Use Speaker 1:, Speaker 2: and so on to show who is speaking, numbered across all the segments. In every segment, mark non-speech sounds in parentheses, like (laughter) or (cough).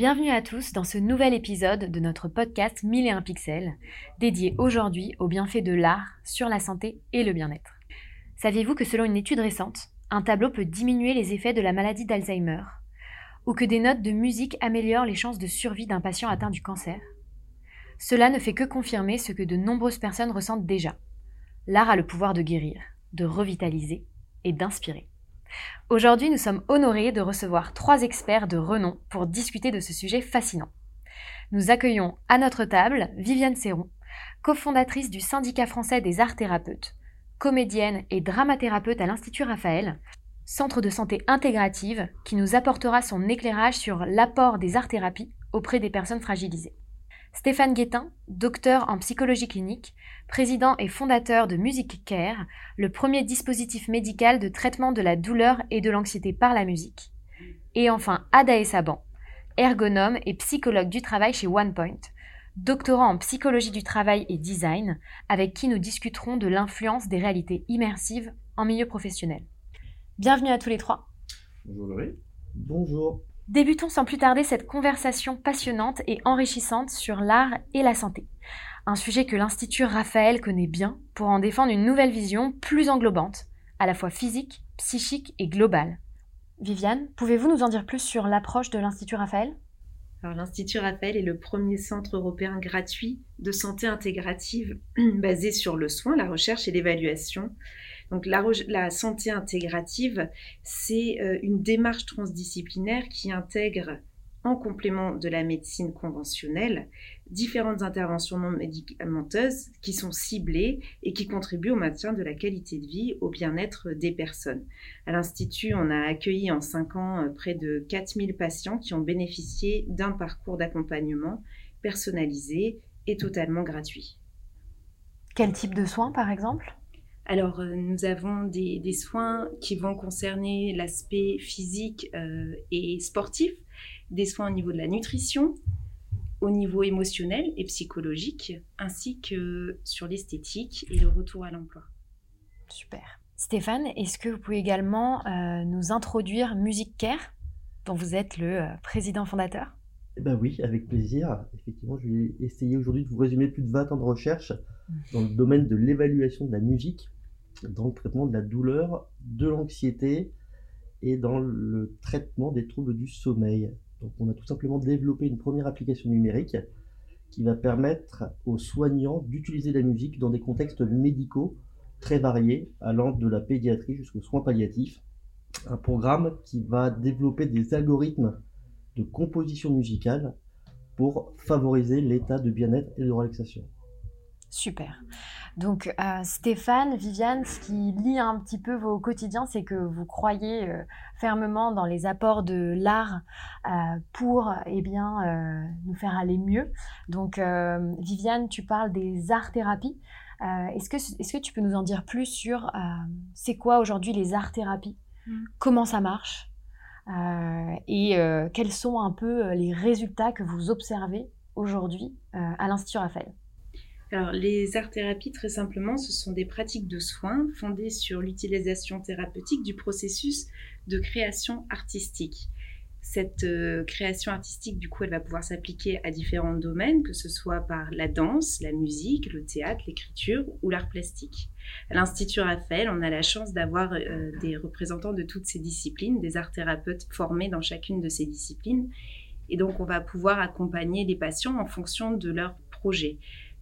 Speaker 1: Bienvenue à tous dans ce nouvel épisode de notre podcast 1001 pixels, dédié aujourd'hui aux bienfaits de l'art sur la santé et le bien-être. Saviez-vous que selon une étude récente, un tableau peut diminuer les effets de la maladie d'Alzheimer Ou que des notes de musique améliorent les chances de survie d'un patient atteint du cancer? Cela ne fait que confirmer ce que de nombreuses personnes ressentent déjà. L'art a le pouvoir de guérir, de revitaliser et d'inspirer. Aujourd'hui, nous sommes honorés de recevoir trois experts de renom pour discuter de ce sujet fascinant. Nous accueillons à notre table Viviane Serron, cofondatrice du syndicat français des arts thérapeutes, comédienne et dramathérapeute à l'Institut Raphaël, centre de santé intégrative qui nous apportera son éclairage sur l'apport des arts-thérapies auprès des personnes fragilisées. Stéphane Guétin, docteur en psychologie clinique, président et fondateur de Music Care, le premier dispositif médical de traitement de la douleur et de l'anxiété par la musique. Et enfin Ada Saban, ergonome et psychologue du travail chez OnePoint, doctorant en psychologie du travail et design, avec qui nous discuterons de l'influence des réalités immersives en milieu professionnel. Bienvenue à tous les trois.
Speaker 2: Bonjour Laurie.
Speaker 3: Bonjour.
Speaker 1: Débutons sans plus tarder cette conversation passionnante et enrichissante sur l'art et la santé. Un sujet que l'Institut Raphaël connaît bien pour en défendre une nouvelle vision plus englobante, à la fois physique, psychique et globale. Viviane, pouvez-vous nous en dire plus sur l'approche de l'Institut Raphaël?
Speaker 4: l'Institut Raphaël est le premier centre européen gratuit de santé intégrative (clears throat) basé sur le soin, la recherche et l'évaluation donc la, santé intégrative, c'est euh, une démarche transdisciplinaire qui intègre en complément de la médecine conventionnelle, différentes interventions non médicamenteuses qui sont ciblées et qui contribuent au maintien de la qualité de vie, au bien-être des personnes. À l'Institut, on a accueilli en cinq ans euh, près de 4000 patients qui ont bénéficié d'un parcours d'accompagnement personnalisé et totalement gratuit.
Speaker 1: Quel type de soins, par exemple?
Speaker 4: Alors, euh, nous avons des, soins qui vont concerner l'aspect physique euh, et sportif, des soins au niveau de la nutrition, au niveau émotionnel et psychologique, ainsi que sur l'esthétique et le retour à l'emploi.
Speaker 1: Super. Stéphane, est-ce que vous pouvez également euh, nous introduire Music Care, dont vous êtes le président fondateur?
Speaker 3: Eh ben oui, avec plaisir. Effectivement, je vais essayer aujourd'hui de vous résumer plus de 20 ans de recherche dans le domaine de l'évaluation de la musique dans le traitement de la douleur, de l'anxiété et dans le traitement des troubles du sommeil. Donc on a tout simplement développé une première application numérique qui va permettre aux soignants d'utiliser la musique dans des contextes médicaux très variés, allant de la pédiatrie jusqu'aux soins palliatifs. Un programme qui va développer des algorithmes de composition musicale pour favoriser l'état de bien-être et de relaxation.
Speaker 1: Super. Donc euh, Stéphane, Viviane, ce qui lie un petit peu vos quotidiens, c'est que vous croyez euh, fermement dans les apports de l'art euh, pour eh bien, nous faire aller mieux. Donc Viviane, tu parles des arts-thérapies. est-ce, que, est-ce que tu peux nous en dire plus sur c'est quoi aujourd'hui les arts-thérapies? Mmh. Comment ça marche? Et quels sont un peu les résultats que vous observez aujourd'hui à l'Institut Raphaël?
Speaker 4: Alors, les arts-thérapies, très simplement, ce sont des pratiques de soins fondées sur l'utilisation thérapeutique du processus de création artistique. Cette euh, création artistique, du coup, elle va pouvoir s'appliquer à différents domaines, que ce soit par la danse, la musique, le théâtre, l'écriture ou l'art plastique. À l'Institut Raphaël, on a la chance d'avoir euh, des représentants de toutes ces disciplines, des art thérapeutes formés dans chacune de ces disciplines. Et donc, on va pouvoir accompagner les patients en fonction de leur projet.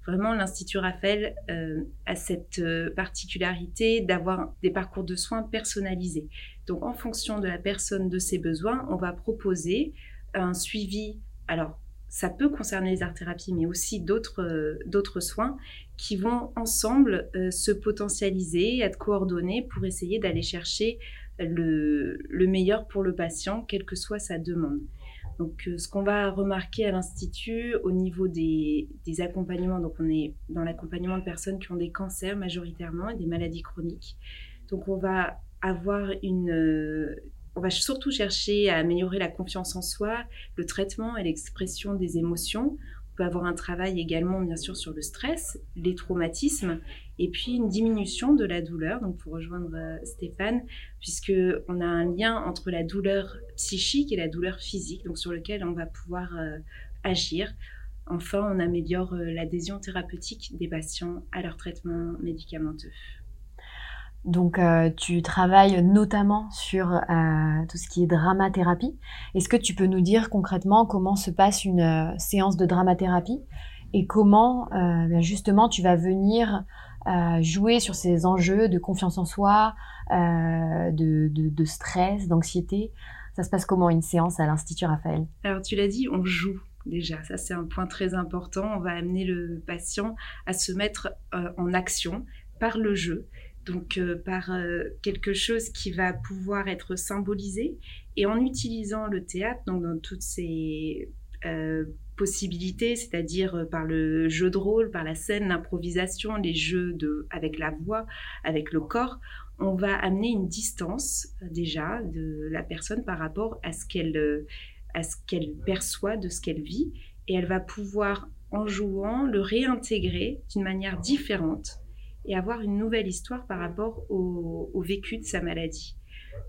Speaker 4: Vraiment, l'Institut Raphaël euh, a cette euh, particularité d'avoir des parcours de soins personnalisés. Donc, en fonction de la personne, de ses besoins, on va proposer un suivi. Alors, ça peut concerner les art-thérapies, mais aussi d'autres euh, soins qui vont ensemble se potentialiser, être coordonnés pour essayer d'aller chercher le meilleur pour le patient, quelle que soit sa demande. Donc, euh, ce qu'on va remarquer à l'Institut au niveau des, accompagnements, donc on est dans l'accompagnement de personnes qui ont des cancers majoritairement et des maladies chroniques. Donc, on va avoir une. Euh, on va surtout chercher à améliorer la confiance en soi, le traitement et l'expression des émotions peut avoir un travail également, bien sûr, sur le stress, les traumatismes, et puis une diminution de la douleur. Donc, pour rejoindre euh, Stéphane, puisque on a un lien entre la douleur psychique et la douleur physique, donc sur lequel on va pouvoir euh, agir. Enfin, on améliore euh, l'adhésion thérapeutique des patients à leur traitement médicamenteux.
Speaker 1: Donc, euh, tu travailles notamment sur euh, tout ce qui est dramathérapie. Est-ce que tu peux nous dire concrètement comment se passe une euh, séance de dramathérapie et comment ben justement tu vas venir jouer sur ces enjeux de confiance en soi, de, de, stress, d'anxiété? Ça se passe comment une séance à l'Institut Raphaël?
Speaker 4: Alors, tu l'as dit, on joue déjà. Ça, c'est un point très important. On va amener le patient à se mettre en action par le jeu donc euh, par euh, quelque chose qui va pouvoir être symbolisé. Et en utilisant le théâtre, donc dans toutes ses euh, possibilités, c'est-à-dire par le jeu de rôle, par la scène, l'improvisation, les jeux de, avec la voix, avec le corps, on va amener une distance déjà de la personne par rapport à ce qu'elle à ce qu'elle perçoit de ce qu'elle vit. Et elle va pouvoir en jouant le réintégrer d'une manière différente et avoir une nouvelle histoire par rapport au, vécu de sa maladie.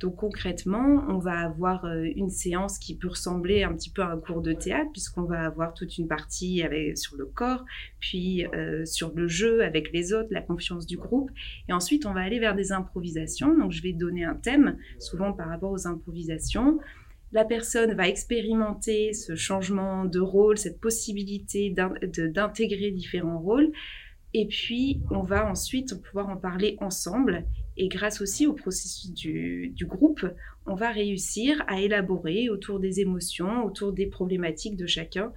Speaker 4: Donc concrètement, on va avoir euh, une séance qui peut ressembler un petit peu à un cours de théâtre, puisqu'on va avoir toute une partie avec, sur le corps, puis euh, sur le jeu avec les autres, la confiance du groupe. Et ensuite, on va aller vers des improvisations. Donc je vais donner un thème, souvent par rapport aux improvisations. La personne va expérimenter ce changement de rôle, cette possibilité d'intégrer différents rôles. Et puis, on va ensuite pouvoir en parler ensemble. Et grâce aussi au processus du, groupe, on va réussir à élaborer autour des émotions, autour des problématiques de chacun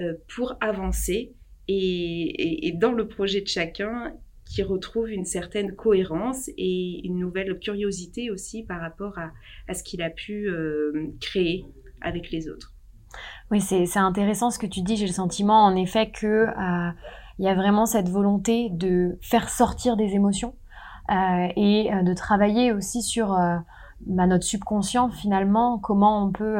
Speaker 4: euh, pour avancer. Et, dans le projet de chacun, qui retrouve une certaine cohérence et une nouvelle curiosité aussi par rapport à, ce qu'il a pu euh, créer avec les autres.
Speaker 1: Oui, c'est intéressant ce que tu dis. J'ai le sentiment, en effet, que euh, il y a vraiment cette volonté de faire sortir des émotions euh, et euh, de travailler aussi sur euh, bah, notre subconscient finalement, comment on peut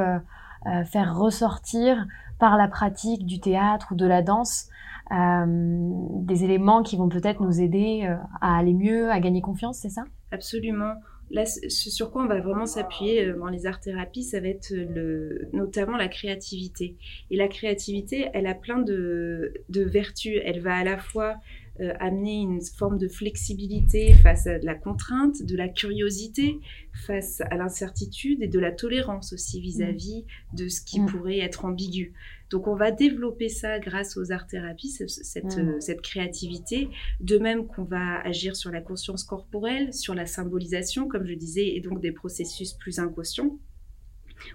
Speaker 1: faire ressortir par la pratique du théâtre ou de la danse des éléments qui vont peut-être nous aider à aller mieux, à gagner confiance, c'est ça?
Speaker 4: Absolument. Là, ce sur quoi on va vraiment s'appuyer dans les arts-thérapies, ça va être le, notamment la créativité. Et la créativité, elle a plein de, de vertus. Elle va à la fois euh, amener une forme de flexibilité face à la contrainte, de la curiosité face à l'incertitude et de la tolérance aussi vis-à-vis de ce qui mm. pourrait être ambigu. Donc on va développer ça grâce aux arts-thérapies, cette, mm. euh, cette, créativité, de même qu'on va agir sur la conscience corporelle, sur la symbolisation, comme je disais, et donc des processus plus inconscients.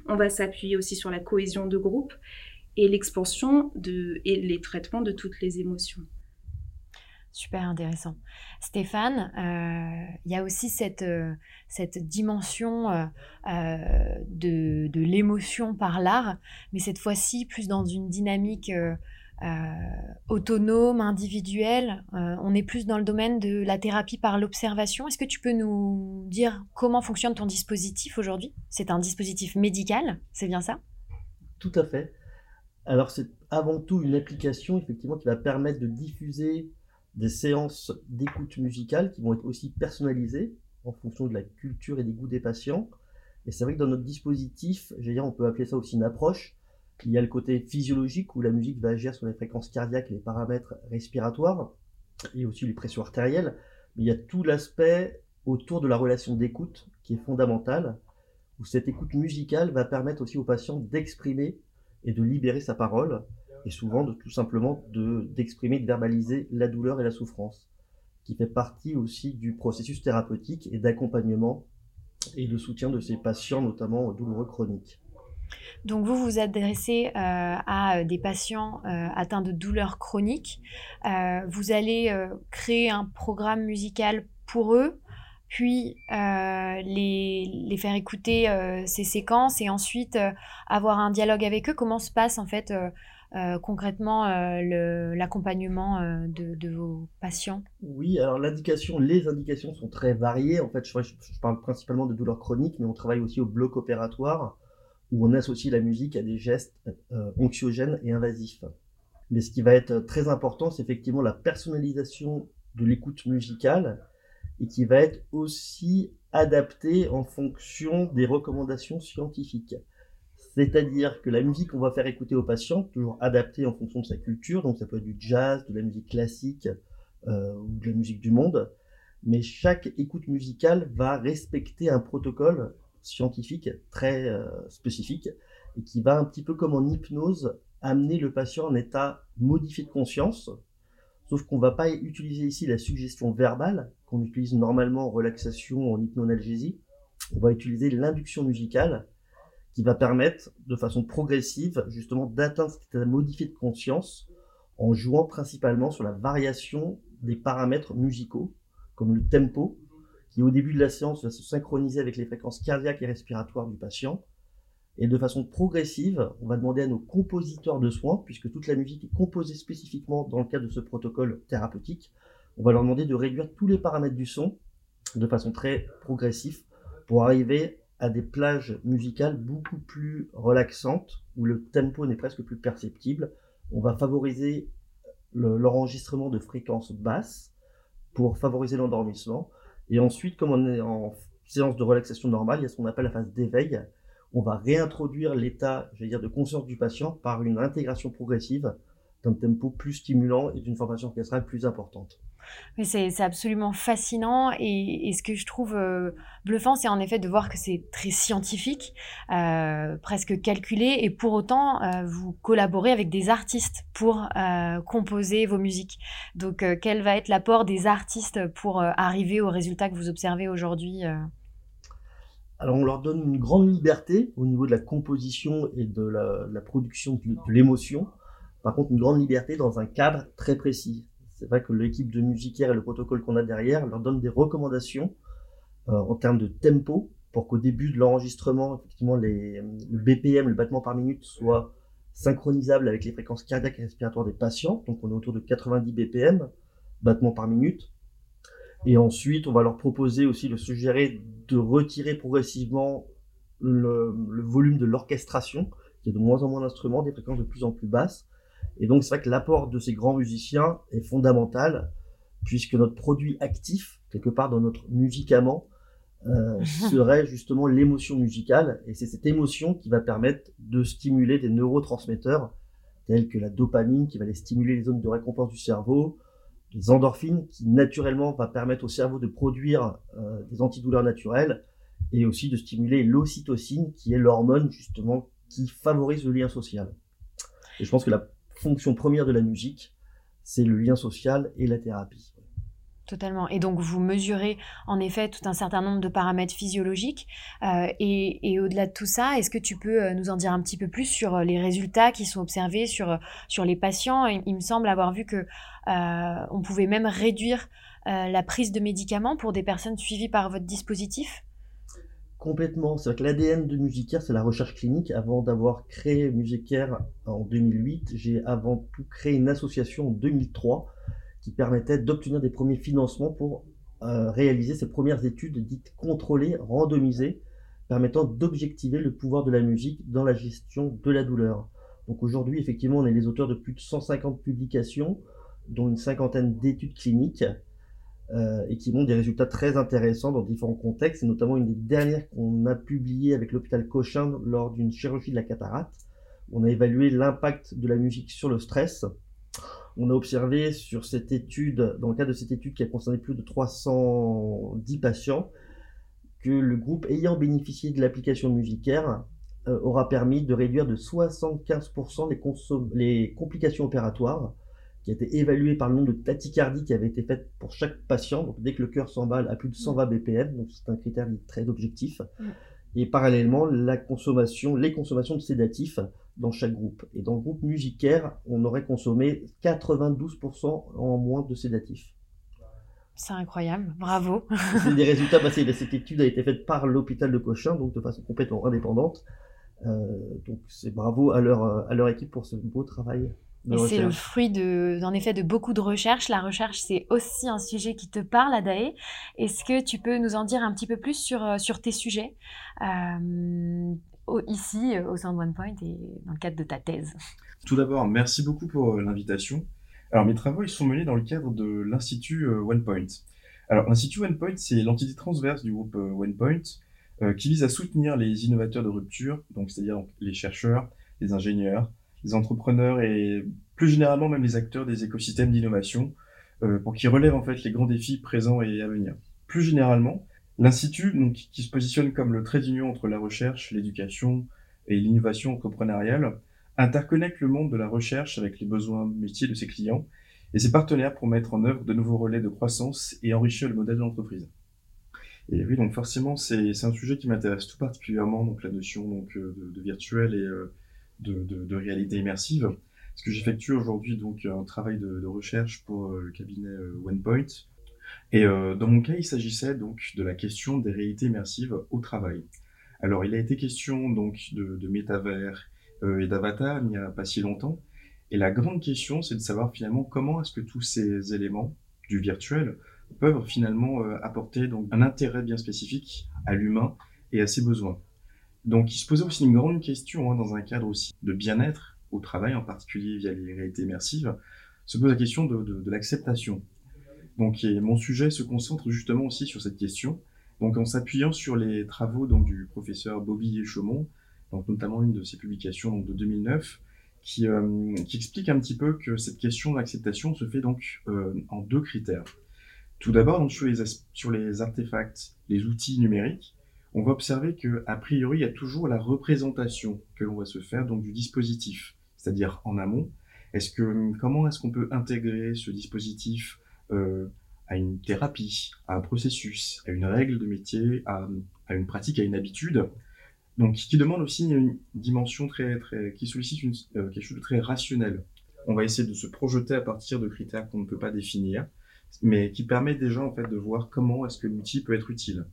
Speaker 4: On va s'appuyer aussi sur la cohésion de groupe et l'expansion de, et les traitements de toutes les émotions.
Speaker 1: Super intéressant. Stéphane, euh, il y a aussi cette, euh, cette dimension euh, de, de l'émotion par l'art, mais cette fois-ci plus dans une dynamique autonome, individuelle. on est plus dans le domaine de la thérapie par l'observation. Est-ce que tu peux nous dire comment fonctionne ton dispositif aujourd'hui? C'est un dispositif médical, c'est bien ça?
Speaker 3: Tout à fait. Alors c'est avant tout une application effectivement qui va permettre de diffuser des séances d'écoute musicale qui vont être aussi personnalisées en fonction de la culture et des goûts des patients. Et c'est vrai que dans notre dispositif, on peut appeler ça aussi une approche. Il y a le côté physiologique où la musique va agir sur les fréquences cardiaques, les paramètres respiratoires et aussi les pressions artérielles. Mais il y a tout l'aspect autour de la relation d'écoute qui est fondamentale, où cette écoute musicale va permettre aussi au patient d'exprimer et de libérer sa parole et souvent de, tout simplement d'exprimer, de, verbaliser la douleur et la souffrance, qui fait partie aussi du processus thérapeutique et d'accompagnement et de soutien de ces patients, notamment douloureux chroniques.
Speaker 1: Donc vous vous adressez euh, à des patients euh, atteints de douleurs chroniques. Euh, vous allez créer un programme musical pour eux, puis les, les, faire écouter ces séquences et ensuite avoir un dialogue avec eux. Comment se passe en fait euh, concrètement euh, l'accompagnement euh, de, vos patients
Speaker 3: Oui, alors l'indication, les indications sont très variées. En fait, je, parle principalement de douleurs chroniques, mais on travaille aussi au bloc opératoire où on associe la musique à des gestes anxiogènes et invasifs. Mais ce qui va être très important, c'est effectivement la personnalisation de l'écoute musicale et qui va être aussi adaptée en fonction des recommandations scientifiques. C'est-à-dire que la musique qu'on va faire écouter au patient, toujours adaptée en fonction de sa culture, donc ça peut être du jazz, de la musique classique euh, ou de la musique du monde, mais chaque écoute musicale va respecter un protocole scientifique très euh, spécifique et qui va un petit peu comme en hypnose amener le patient en état modifié de conscience, sauf qu'on ne va pas utiliser ici la suggestion verbale qu'on utilise normalement en relaxation, en hypnonalgésie. On va utiliser l'induction musicale qui va permettre de façon progressive justement d'atteindre cet état modifié de conscience en jouant principalement sur la variation des paramètres musicaux comme le tempo qui au début de la séance va se synchroniser avec les fréquences cardiaques et respiratoires du patient. Et de façon progressive, on va demander à nos compositeurs de soins, puisque toute la musique est composée spécifiquement dans le cadre de ce protocole thérapeutique, on va leur demander de réduire tous les paramètres du son de façon très progressive pour arriver à des plages musicales beaucoup plus relaxantes, où le tempo n'est presque plus perceptible. On va favoriser l'enregistrement de fréquences basses pour favoriser l'endormissement. Et ensuite, comme on est en séance de relaxation normale, il y a ce qu'on appelle la phase d'éveil, on va réintroduire l'état, de conscience du patient par une intégration progressive d'un tempo plus stimulant et d'une formation orchestrale plus importante.
Speaker 1: C'est absolument fascinant et, ce que je trouve euh, bluffant, c'est en effet de voir que c'est très scientifique, euh, presque calculé, et pour autant, euh, vous collaborez avec des artistes pour composer vos musiques. Donc, quel va être l'apport des artistes pour arriver au résultat que vous observez aujourd'hui
Speaker 3: alors on leur donne une grande liberté au niveau de la composition et de la, production de, l'émotion. Par contre, une grande liberté dans un cadre très précis. C'est vrai que l'équipe de musicaire et le protocole qu'on a derrière leur donne des recommandations euh, en termes de tempo pour qu'au début de l'enregistrement, effectivement, les, le BPM, le battement par minute, soit synchronisable avec les fréquences cardiaques et respiratoires des patients. Donc on est autour de 90 BPM, battements par minute. Et ensuite, on va leur proposer aussi de suggérer de retirer progressivement le, volume de l'orchestration, qui est de moins en moins d'instruments, des fréquences de plus en plus basses. Et donc, c'est vrai que l'apport de ces grands musiciens est fondamental, puisque notre produit actif, quelque part dans notre médicament, euh, (laughs) serait justement l'émotion musicale. Et c'est cette émotion qui va permettre de stimuler des neurotransmetteurs, tels que la dopamine, qui va aller stimuler les zones de récompense du cerveau, les endorphines qui naturellement va permettre au cerveau de produire euh, des antidouleurs naturelles et aussi de stimuler l'ocytocine qui est l'hormone justement qui favorise le lien social. Et je pense que la fonction première de la musique, c'est le lien social et la thérapie.
Speaker 1: Totalement. Et donc, vous mesurez en effet tout un certain nombre de paramètres physiologiques. Euh, et, au-delà de tout ça, est-ce que tu peux euh, nous en dire un petit peu plus sur euh, les résultats qui sont observés sur, sur les patients? Il, me semble avoir vu que on pouvait même réduire la prise de médicaments pour des personnes suivies par votre dispositif.
Speaker 3: Complètement. C'est vrai que l'ADN de Musicaire, c'est la recherche clinique. Avant d'avoir créé Musicaire en 2008, j'ai avant tout créé une association en 2003 qui permettait d'obtenir des premiers financements pour euh, réaliser ces premières études dites contrôlées, randomisées, permettant d'objectiver le pouvoir de la musique dans la gestion de la douleur. Donc aujourd'hui, effectivement, on est les auteurs de plus de 150 publications, dont une cinquantaine d'études cliniques, euh, et qui montrent des résultats très intéressants dans différents contextes, et notamment une des dernières qu'on a publiées avec l'hôpital Cochin lors d'une chirurgie de la cataracte. On a évalué l'impact de la musique sur le stress, on a observé sur cette étude, dans le cadre de cette étude qui a concerné plus de 310 patients, que le groupe ayant bénéficié de l'application Musicaire euh, aura permis de réduire de 75% les, les, complications opératoires, qui a été évalué par le nombre de tachycardies qui avait été faites pour chaque patient. Donc dès que le cœur s'emballe à plus de 120 BPM, donc c'est un critère très objectif. Et parallèlement, la consommation, les consommations de sédatifs dans chaque groupe. Et dans le groupe musicaire, on aurait consommé 92% en moins de sédatifs.
Speaker 1: C'est incroyable, bravo.
Speaker 3: c'est des (laughs) résultats, bah, cette étude a été faite par l'hôpital de Cochin, donc de façon complètement indépendante. Euh, donc c'est bravo à leur, à leur équipe pour ce beau travail.
Speaker 1: C'est le fruit de, en effet de beaucoup de recherches. La recherche, c'est aussi un sujet qui te parle, Adae. Est-ce que tu peux nous en dire un petit peu plus sur, euh, sur tes sujets euh, ici, euh, au sein de OnePoint et dans le cadre de ta thèse?
Speaker 2: Tout d'abord, merci beaucoup pour l'invitation. Alors, mes travaux, ils sont menés dans le cadre de l'Institut OnePoint. Alors, l'Institut OnePoint, c'est l'entité transverse du groupe euh, OnePoint qui vise à soutenir les innovateurs de rupture, donc c'est-à-dire les chercheurs, les ingénieurs, les entrepreneurs et plus généralement même les acteurs des écosystèmes d'innovation pour qu'ils relèvent en fait les grands défis présents et à venir. Plus généralement, l'Institut, donc, qui se positionne comme le trait d'union entre la recherche, l'éducation et l'innovation entrepreneuriale, interconnecte le monde de la recherche avec les besoins métiers de ses clients et ses partenaires pour mettre en œuvre de nouveaux relais de croissance et enrichir le modèle de l'entreprise. Et oui, donc forcément, c'est un sujet qui m'intéresse tout particulièrement, donc la notion donc, euh, de, virtuel et euh, de, réalité immersive. Parce que j'effectue aujourd'hui donc un travail de, recherche pour euh, le cabinet OnePoint. Et dans mon cas, il s'agissait donc de la question des réalités immersives au travail. Alors, il a été question donc de, métavers euh, et d'Avatar il n'y a pas si longtemps. Et la grande question, c'est de savoir finalement comment est-ce que tous ces éléments du virtuel peuvent finalement euh, apporter donc un intérêt bien spécifique à l'humain et à ses besoins. Donc il se posait aussi une grande question hein, dans un cadre aussi de bien-être au travail, en particulier via les réalités immersives, se pose la question de, l'acceptation. Donc mon sujet se concentre justement aussi sur cette question, donc en s'appuyant sur les travaux donc, du professeur Bobby Chaumont, donc notamment une de ses publications donc, de 2009, qui, euh, qui, explique un petit peu que cette question d'acceptation se fait donc euh, en deux critères. Tout d'abord, sur les artefacts, les outils numériques, on va observer que a priori, il y a toujours la représentation que l'on va se faire donc du dispositif, c'est-à-dire en amont. Est-ce que comment est-ce qu'on peut intégrer ce dispositif euh, à une thérapie, à un processus, à une règle de métier, à, une pratique, à une habitude? Donc, qui demande aussi une dimension très, très, qui sollicite une, euh, quelque chose de très rationnel. On va essayer de se projeter à partir de critères qu'on ne peut pas définir, mais qui permet déjà en fait de voir comment est-ce que l'outil peut être utile.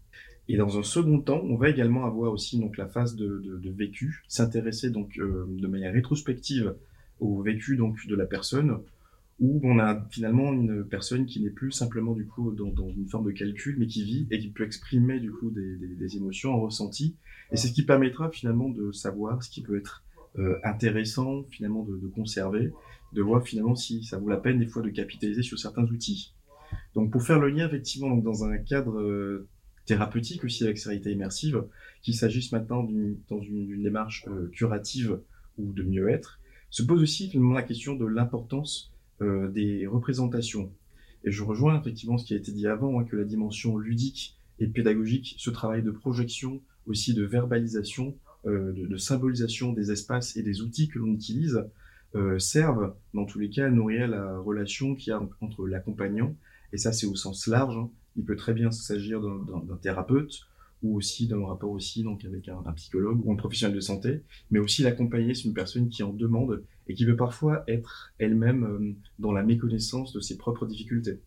Speaker 2: Et dans un second temps, on va également avoir aussi donc la phase de, de, de vécu, s'intéresser donc euh, de manière rétrospective au vécu donc de la personne, où on a finalement une personne qui n'est plus simplement du coup dans, dans, une forme de calcul, mais qui vit et qui peut exprimer du coup des, des, des émotions en ressenti, et c'est ce qui permettra finalement de savoir ce qui peut être euh, intéressant finalement de, de, conserver, de voir finalement si ça vaut la peine des fois de capitaliser sur certains outils. Donc pour faire le lien effectivement donc, dans un cadre euh, thérapeutique aussi avec réalité immersive, qu'il s'agisse maintenant d'une, dans une, démarche euh, curative ou de mieux-être, se pose aussi la question de l'importance euh, des représentations. Et je rejoins effectivement ce qui a été dit avant, hein, que la dimension ludique et pédagogique, ce travail de projection, aussi de verbalisation, euh, de, symbolisation des espaces et des outils que l'on utilise, servent dans tous les cas à nourrir la relation qu'il y a entre l'accompagnant, et ça c'est au sens large, hein. Il peut très bien s'agir d'un thérapeute, ou aussi le rapport aussi donc avec un, psychologue ou un professionnel de santé, mais aussi l'accompagner, c'est une personne qui en demande et qui peut parfois être elle-même euh, dans la méconnaissance de ses propres difficultés.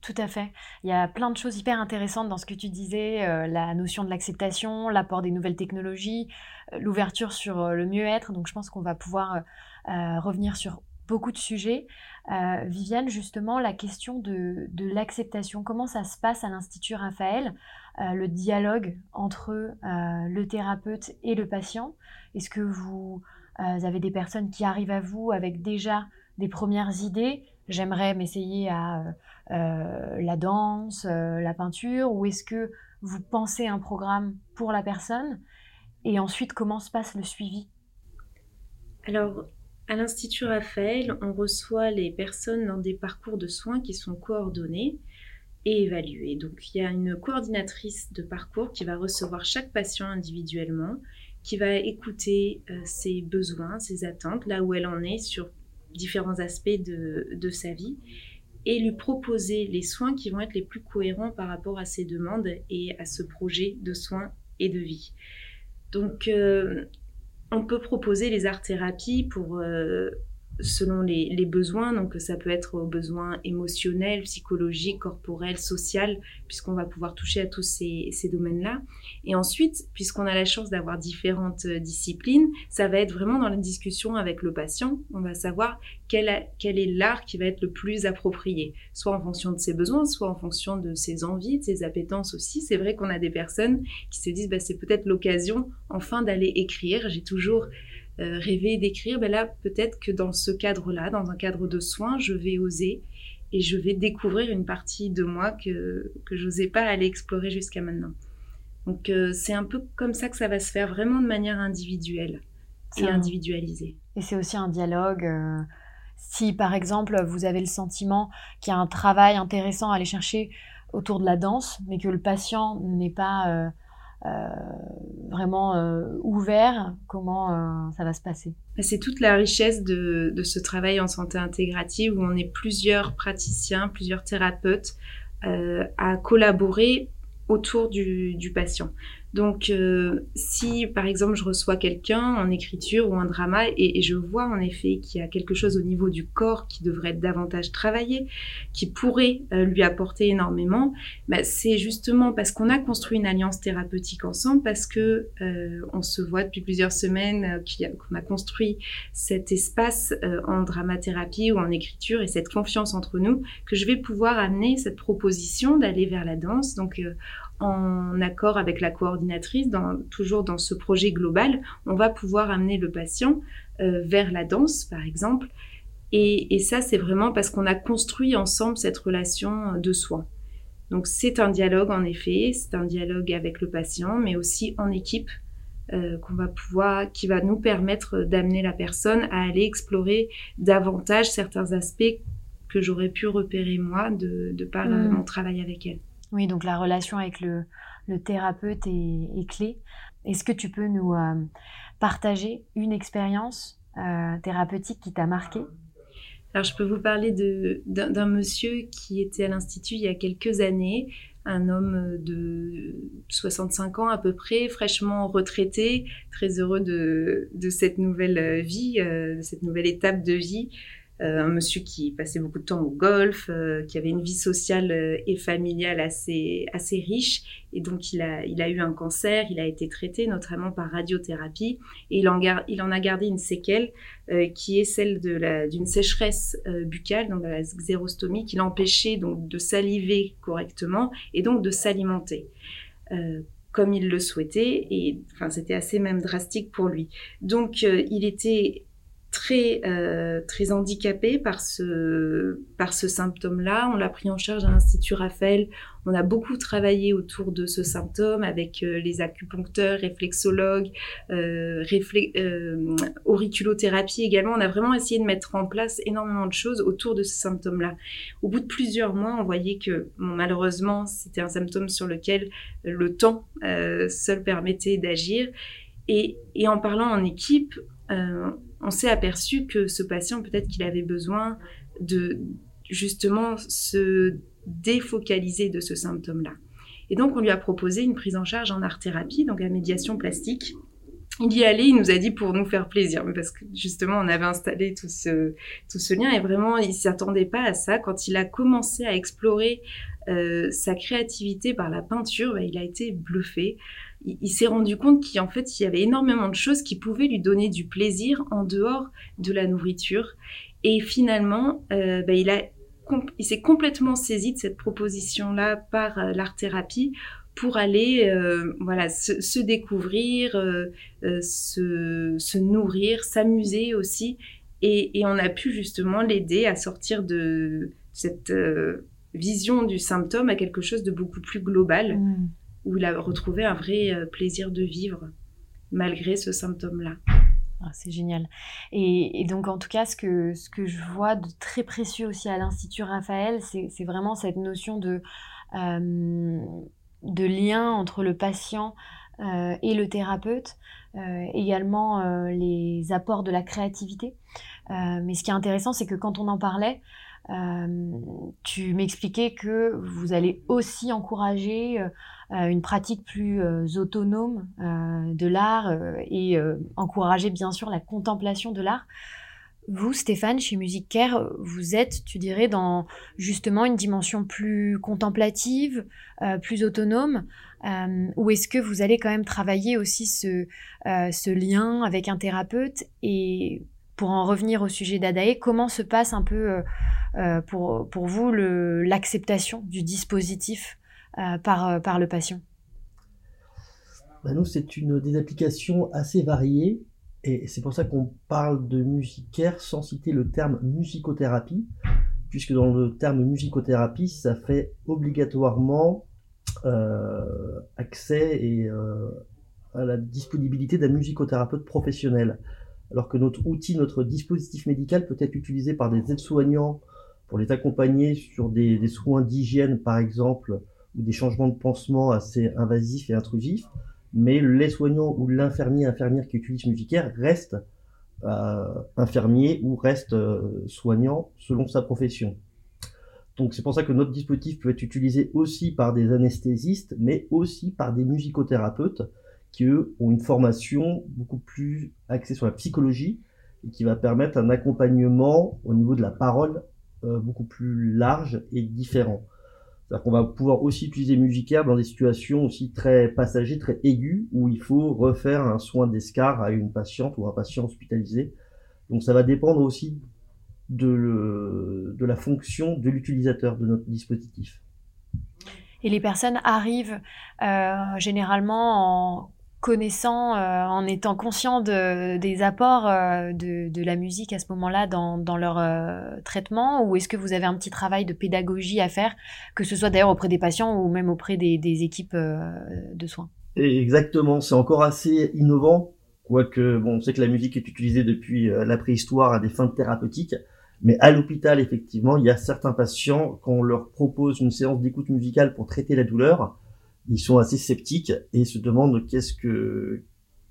Speaker 1: Tout à fait. Il y a plein de choses hyper intéressantes dans ce que tu disais, euh, la notion de l'acceptation, l'apport des nouvelles technologies, euh, l'ouverture sur le mieux-être. Donc je pense qu'on va pouvoir revenir sur beaucoup de sujets. Euh, Viviane, justement, la question de, de l'acceptation, comment ça se passe à l'Institut Raphaël, le dialogue entre le thérapeute et le patient? Est-ce que vous vous avez des personnes qui arrivent à vous avec déjà des premières idées? J'aimerais m'essayer à euh, la danse, euh, la peinture, ou est-ce que vous pensez un programme pour la personne? Et ensuite, comment se passe le suivi?
Speaker 4: Alors, à l'Institut Raphaël, on reçoit les personnes dans des parcours de soins qui sont coordonnés et évalués. Donc, il y a une coordinatrice de parcours qui va recevoir chaque patient individuellement qui va écouter euh, ses besoins, ses attentes, là où elle en est sur différents aspects de, sa vie, et lui proposer les soins qui vont être les plus cohérents par rapport à ses demandes et à ce projet de soins et de vie. Donc, euh, on peut proposer les art-thérapies pour euh, selon les, besoins. Donc, ça peut être aux besoins émotionnels, psychologiques, corporels, social, puisqu'on va pouvoir toucher à tous ces, domaines-là. Et ensuite, puisqu'on a la chance d'avoir différentes euh, disciplines, ça va être vraiment dans la discussion avec le patient. On va savoir quel, quel est l'art qui va être le plus approprié, soit en fonction de ses besoins, soit en fonction de ses envies, de ses appétences aussi. C'est vrai qu'on a des personnes qui se disent, bah, c'est peut-être l'occasion enfin d'aller écrire. J'ai toujours rêver d'écrire, ben là, peut-être que dans ce cadre-là, dans un cadre de soins, je vais oser et je vais découvrir une partie de moi que, que je n'osais pas aller explorer jusqu'à maintenant. Donc c'est un peu comme ça que ça va se faire, vraiment de manière individuelle et individualisée.
Speaker 1: Et c'est aussi un dialogue si par exemple vous avez le sentiment qu'il y a un travail intéressant à aller chercher autour de la danse, mais que le patient n'est pas euh, euh, vraiment euh, ouvert, comment ça va se passer
Speaker 4: bah, C'est toute la richesse de, ce travail en santé intégrative où on est plusieurs praticiens, plusieurs thérapeutes à collaborer autour du patient. Donc, euh, si par exemple je reçois quelqu'un en écriture ou en drama et, je vois en effet qu'il y a quelque chose au niveau du corps qui devrait être davantage travaillé, qui pourrait euh, lui apporter énormément, bah, c'est justement parce qu'on a construit une alliance thérapeutique ensemble, parce que euh, on se voit depuis plusieurs semaines, qu'on a, construit cet espace en dramathérapie ou en écriture et cette confiance entre nous, que je vais pouvoir amener cette proposition d'aller vers la danse. Donc, en accord avec la coordinatrice, toujours dans ce projet global, on va pouvoir amener le patient euh, vers la danse, par exemple. Et, ça, c'est vraiment parce qu'on a construit ensemble cette relation de soins. Donc c'est un dialogue en effet, c'est un dialogue avec le patient, mais aussi en équipe euh, qu'on va pouvoir, qui va nous permettre d'amener la personne à aller explorer davantage certains aspects que j'aurais pu repérer moi de, par euh, mmh. mon travail avec elle.
Speaker 1: Oui, donc la relation avec le, thérapeute est, clé. Est-ce que tu peux nous euh, partager une expérience euh, thérapeutique qui t'a marqué
Speaker 4: Alors, je peux vous parler d'un monsieur qui était à l'Institut il y a quelques années, un homme de 65 ans à peu près, fraîchement retraité, très heureux de, cette nouvelle vie, euh, de cette nouvelle étape de vie. Euh, un monsieur qui passait beaucoup de temps au golf, euh, qui avait une vie sociale euh, et familiale assez, assez riche. Et donc, il a, il a eu un cancer, il a été traité notamment par radiothérapie. Et il en, il en a gardé une séquelle qui est celle d'une sécheresse buccale, donc la xérostomie, qui l'empêchait donc de saliver correctement et donc de s'alimenter comme il le souhaitait. Et enfin, c'était assez même drastique pour lui. Donc, il était très euh, handicapé par ce symptôme-là. On l'a pris en charge à l'Institut Raphaël. On a beaucoup travaillé autour de ce symptôme avec euh, les acupuncteurs, réflexologues, euh, auriculothérapie également. On a vraiment essayé de mettre en place énormément de choses autour de ce symptôme-là. Au bout de plusieurs mois, on voyait que malheureusement, c'était un symptôme sur lequel le temps seul permettait d'agir. Et, et, en parlant en équipe, on s'est aperçu que ce patient, peut-être qu'il avait besoin de justement se défocaliser de ce symptôme-là. Et donc, on lui a proposé une prise en charge en art-thérapie, donc la médiation plastique. Il y allait, il nous a dit pour nous faire plaisir, parce que justement, on avait installé tout ce, tout ce lien et vraiment, il s'attendait pas à ça. Quand il a commencé à explorer euh, sa créativité par la peinture, bah, il a été bluffé il, s'est rendu compte qu'en fait, il y avait énormément de choses qui pouvaient lui donner du plaisir en dehors de la nourriture. Et finalement, euh, bah, il, il s'est complètement saisi de cette proposition-là par euh, l'art-thérapie pour aller euh, voilà, se, découvrir, se, se, nourrir, s'amuser aussi. Et, et, on a pu justement l'aider à sortir de cette vision du symptôme à quelque chose de beaucoup plus global. Mmh où il a retrouvé un vrai euh, plaisir de vivre malgré ce symptôme-là.
Speaker 1: Ah, c'est génial. Et, donc, en tout cas, ce que, ce que je vois de très précieux aussi à l'Institut Raphaël, c'est vraiment cette notion de, euh, de lien entre le patient euh, et le thérapeute, également les apports de la créativité. mais ce qui est intéressant, c'est que quand on en parlait, tu m'expliquais que vous allez aussi encourager euh, une pratique plus euh, autonome euh, de l'art et encourager bien sûr la contemplation de l'art. Vous, Stéphane, chez Music Care, vous êtes, tu dirais, dans justement une dimension plus contemplative, plus autonome, ou est-ce que vous allez quand même travailler aussi ce, ce lien avec un thérapeute Et pour en revenir au sujet d'Adae, comment se passe un peu pour, pour vous l'acceptation du dispositif euh, par, euh, par le patient?
Speaker 3: Bah Nous, c'est une des applications assez variées. Et c'est pour ça qu'on parle de musicaire sans citer le terme musicothérapie, puisque dans le terme musicothérapie, ça fait obligatoirement euh, accès et euh, à la disponibilité d'un musicothérapeute professionnel. Alors que notre outil, notre dispositif médical peut être utilisé par des aides-soignants pour les accompagner sur des, soins d'hygiène, par exemple, ou des changements de pansement assez invasifs et intrusifs, mais les soignants ou l'infirmier, infirmière qui utilise Musicaire reste euh, infirmier ou reste euh, soignant selon sa profession. Donc c'est pour ça que notre dispositif peut être utilisé aussi par des anesthésistes, mais aussi par des musicothérapeutes qui eux ont une formation beaucoup plus axée sur la psychologie et qui va permettre un accompagnement au niveau de la parole euh, beaucoup plus large et différent. C'est-à-dire qu'on va pouvoir aussi utiliser Musicaire dans des situations aussi très passagères, très aiguës, où il faut refaire un soin d'escar à une patiente ou un patient hospitalisé. Donc ça va dépendre aussi de la fonction de l'utilisateur de notre dispositif.
Speaker 1: Et les personnes arrivent euh, généralement en connaissant, euh, en étant conscients de, des apports euh, de, la musique à ce moment-là dans, leur euh, traitement Ou est-ce que vous avez un petit travail de pédagogie à faire, que ce soit d'ailleurs auprès des patients ou même auprès des, des équipes de soins?
Speaker 3: Exactement, c'est encore assez innovant, quoique bon, on sait que la musique est utilisée depuis la préhistoire à des fins thérapeutiques. Mais à l'hôpital, effectivement, il y a certains patients, quand on leur propose une séance d'écoute musicale pour traiter la douleur, ils sont assez sceptiques et se demandent qu'est-ce que,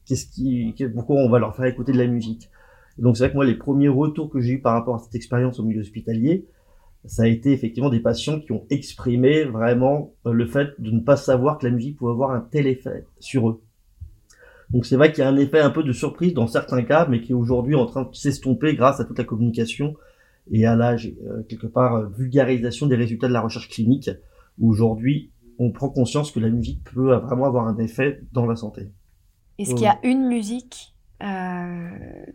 Speaker 3: qu'est-ce qui, pourquoi on va leur faire écouter de la musique. donc c'est vrai que moi, les premiers retours que j'ai eu par rapport à cette expérience au milieu hospitalier, ça a été effectivement des patients qui ont exprimé vraiment euh, le fait de ne pas savoir que la musique pouvait avoir un tel effet sur eux. Donc c'est vrai qu'il y a un effet un peu de surprise dans certains cas, mais qui est aujourd'hui en train de s'estomper grâce à toute la communication et à la euh, quelque part euh, vulgarisation des résultats de la recherche clinique. Aujourd'hui, on prend conscience que la musique peut vraiment avoir un effet dans la santé.
Speaker 1: Est-ce qu'il y a une musique euh,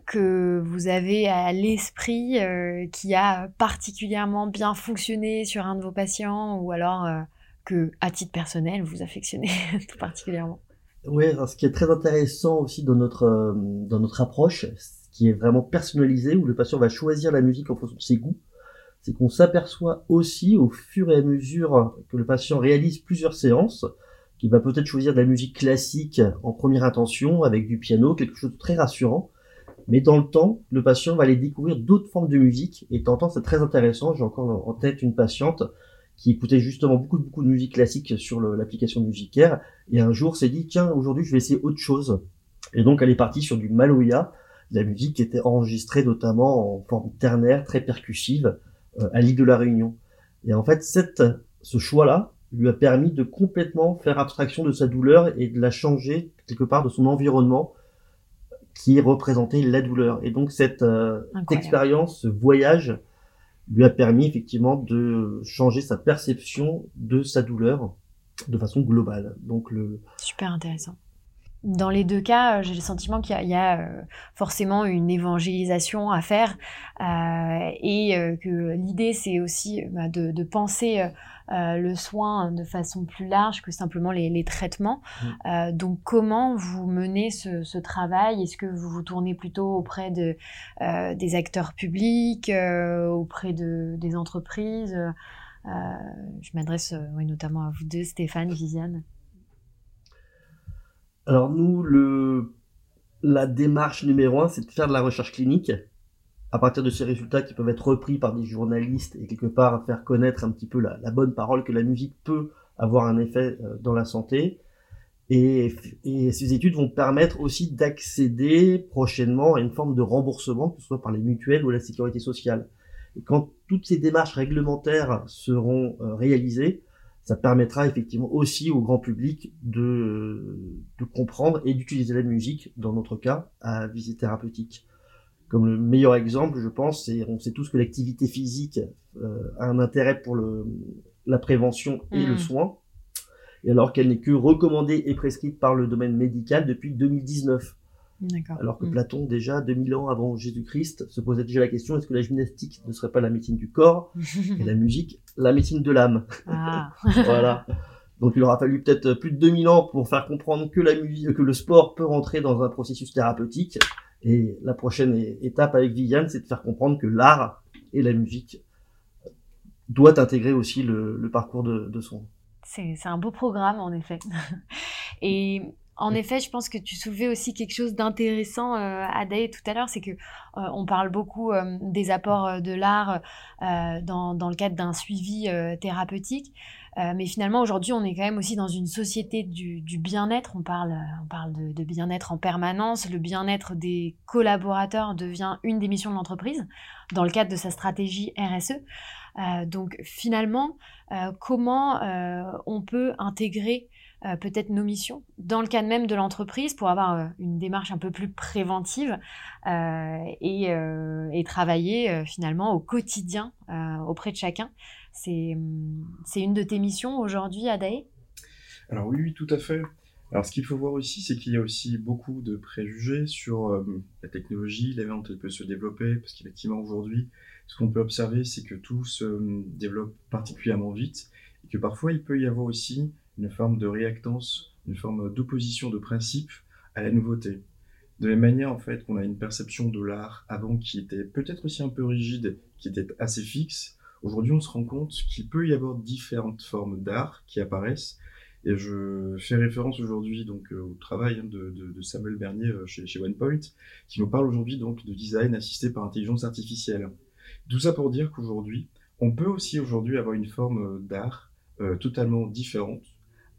Speaker 1: que vous avez à l'esprit euh, qui a particulièrement bien fonctionné sur un de vos patients ou alors euh, que, à titre personnel, vous affectionnez (laughs) tout particulièrement?
Speaker 3: Oui, ce qui est très intéressant aussi dans notre, dans notre approche, ce qui est vraiment personnalisé, où le patient va choisir la musique en fonction de ses goûts c'est qu'on s'aperçoit aussi au fur et à mesure que le patient réalise plusieurs séances, qu'il va peut-être choisir de la musique classique en première intention avec du piano, quelque chose de très rassurant. Mais dans le temps, le patient va aller découvrir d'autres formes de musique et tentant c'est très intéressant. J'ai encore en tête une patiente qui écoutait justement beaucoup beaucoup de musique classique sur l'application musicaire et un jour s'est dit tiens aujourd'hui je vais essayer autre chose et donc elle est partie sur du Maloya, la musique qui était enregistrée notamment en forme ternaire très percussive à l'île de la Réunion. Et en fait, cette, ce choix-là lui a permis de complètement faire abstraction de sa douleur et de la changer quelque part de son environnement qui représentait la douleur. Et donc cette euh, expérience, ce voyage, lui a permis effectivement de changer sa perception de sa douleur de façon globale. Donc le
Speaker 1: super intéressant. Dans les deux cas, euh, j'ai le sentiment qu'il y, a, euh, forcément une évangélisation à faire euh, et que l'idée, c'est aussi bah, de, penser le soin de façon plus large que simplement les, traitements. Mmh. donc, comment vous menez ce, travail? Est-ce que vous vous tournez plutôt auprès de, des acteurs publics, auprès de, des entreprises? Je m'adresse notamment à vous deux, Stéphane, Viviane.
Speaker 3: Alors nous, le, la démarche numéro un, c'est de faire de la recherche clinique à partir de ces résultats qui peuvent être repris par des journalistes et quelque part faire connaître un petit peu la, bonne parole que la musique peut avoir un effet euh, dans la santé. Et, et, ces études vont permettre aussi d'accéder prochainement à une forme de remboursement, que ce soit par les mutuelles ou la sécurité sociale. Et quand toutes ces démarches réglementaires seront euh, réalisées, ça permettra effectivement aussi au grand public de, de comprendre et d'utiliser la musique, dans notre cas, à visite thérapeutique. Comme le meilleur exemple, je pense, c'est on sait tous que l'activité physique euh, a un intérêt pour le, la prévention et le mmh. soin, et alors qu'elle n'est que recommandée et prescrite par le domaine médical depuis 2019. Alors que mm. Platon, déjà 2000 ans avant Jésus-Christ, se posait déjà la question est-ce que la gymnastique ne serait pas la médecine du corps et la (laughs) musique la médecine de l'âme? Ah. (laughs) Voilà. Donc il aura fallu peut-être plus de 2000 ans pour faire comprendre que la musique, que le sport peut rentrer dans un processus thérapeutique. Et la prochaine étape avec Viviane, c'est de faire comprendre que l'art et la musique doit intégrer aussi le, parcours de, de soins.
Speaker 1: C'est un beau programme, en effet. (laughs) et en effet, je pense que tu soulevais aussi quelque chose d'intéressant, euh, tout à l'heure, c'est que euh, on parle beaucoup euh, des apports euh, de l'art dans, dans, le cadre d'un suivi thérapeutique, mais finalement aujourd'hui, on est quand même aussi dans une société du, du bien-être. On parle, on parle de, de bien-être en permanence. Le bien-être des collaborateurs devient une des missions de l'entreprise dans le cadre de sa stratégie RSE. donc finalement, comment on peut intégrer euh, peut-être nos missions dans le cadre même de l'entreprise pour avoir euh, une démarche un peu plus préventive euh, et, travailler finalement au quotidien auprès de chacun. C'est une de tes missions aujourd'hui, Adae?
Speaker 2: Alors oui, oui, tout à fait. Alors ce qu'il faut voir aussi, c'est qu'il y a aussi beaucoup de préjugés sur la technologie, la manière dont elle peut se développer, parce qu'effectivement aujourd'hui, ce qu'on peut observer, c'est que tout se développe particulièrement vite, et que parfois il peut y avoir aussi une forme de réactance, une forme d'opposition de principe à la nouveauté. De la même manière, en fait, qu'on a une perception de l'art avant qui était peut-être aussi un peu rigide, qui était assez fixe, aujourd'hui on se rend compte qu'il peut y avoir différentes formes d'art qui apparaissent. Et je fais référence aujourd'hui donc euh, au travail hein, de, Samuel Bernier euh, chez, OnePoint, qui nous parle aujourd'hui donc de design assisté par intelligence artificielle. Tout ça pour dire qu'aujourd'hui, on peut aussi aujourd'hui avoir une forme d'art euh, totalement différente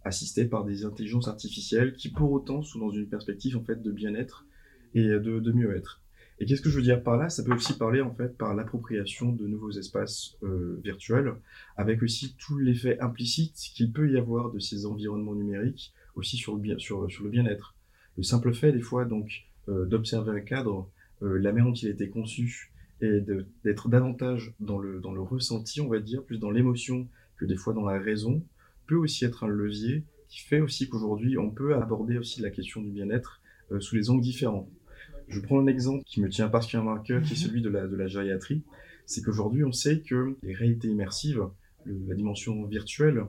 Speaker 2: assistés par des intelligences artificielles qui pour autant sont dans une perspective en fait de bien-être et de, mieux-être. Et qu'est-ce que je veux dire par là? Ça peut aussi parler en fait par l'appropriation de nouveaux espaces euh, virtuels, avec aussi tout l'effet implicite qu'il peut y avoir de ces environnements numériques aussi sur le bien-être. Le simple fait des fois donc euh, d'observer un cadre, euh, la manière dont il a été conçu et d'être davantage dans le ressenti, on va dire, plus dans l'émotion que des fois dans la raison, peut aussi être un levier qui fait aussi qu'aujourd'hui, on peut aborder aussi la question du bien-être euh, sous les angles différents. Je prends un exemple qui me tient particulièrement à cœur, qui est mhm. celui de la, de la gériatrie. C'est qu'aujourd'hui, on sait que les réalités immersives, la dimension virtuelle,